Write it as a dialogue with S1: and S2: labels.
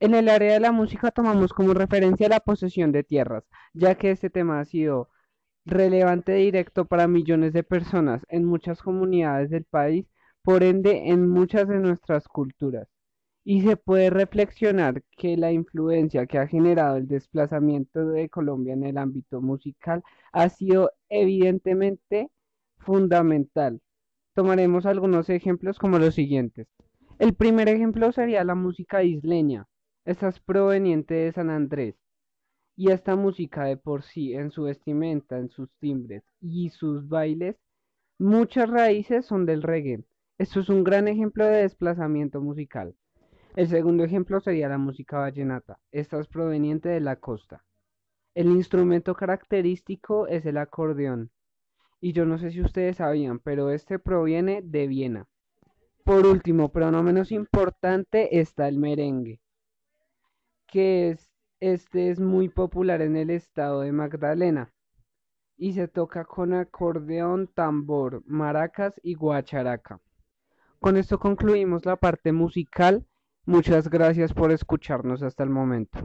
S1: En el área de la música tomamos como referencia la posesión de tierras, ya que este tema ha sido relevante directo para millones de personas en muchas comunidades del país, por ende en muchas de nuestras culturas. Y se puede reflexionar que la influencia que ha generado el desplazamiento de Colombia en el ámbito musical ha sido evidentemente fundamental. Tomaremos algunos ejemplos como los siguientes. El primer ejemplo sería la música isleña. Esta es proveniente de San Andrés. Y esta música de por sí, en su vestimenta, en sus timbres y sus bailes, muchas raíces son del reggae. Esto es un gran ejemplo de desplazamiento musical. El segundo ejemplo sería la música vallenata. Esta es proveniente de la costa. El instrumento característico es el acordeón. Y yo no sé si ustedes sabían, pero este proviene de Viena. Por último, pero no menos importante, está el merengue, que es, este es muy popular en el estado de Magdalena y se toca con acordeón, tambor, maracas y guacharaca. Con esto concluimos la parte musical. Muchas gracias por escucharnos hasta el momento.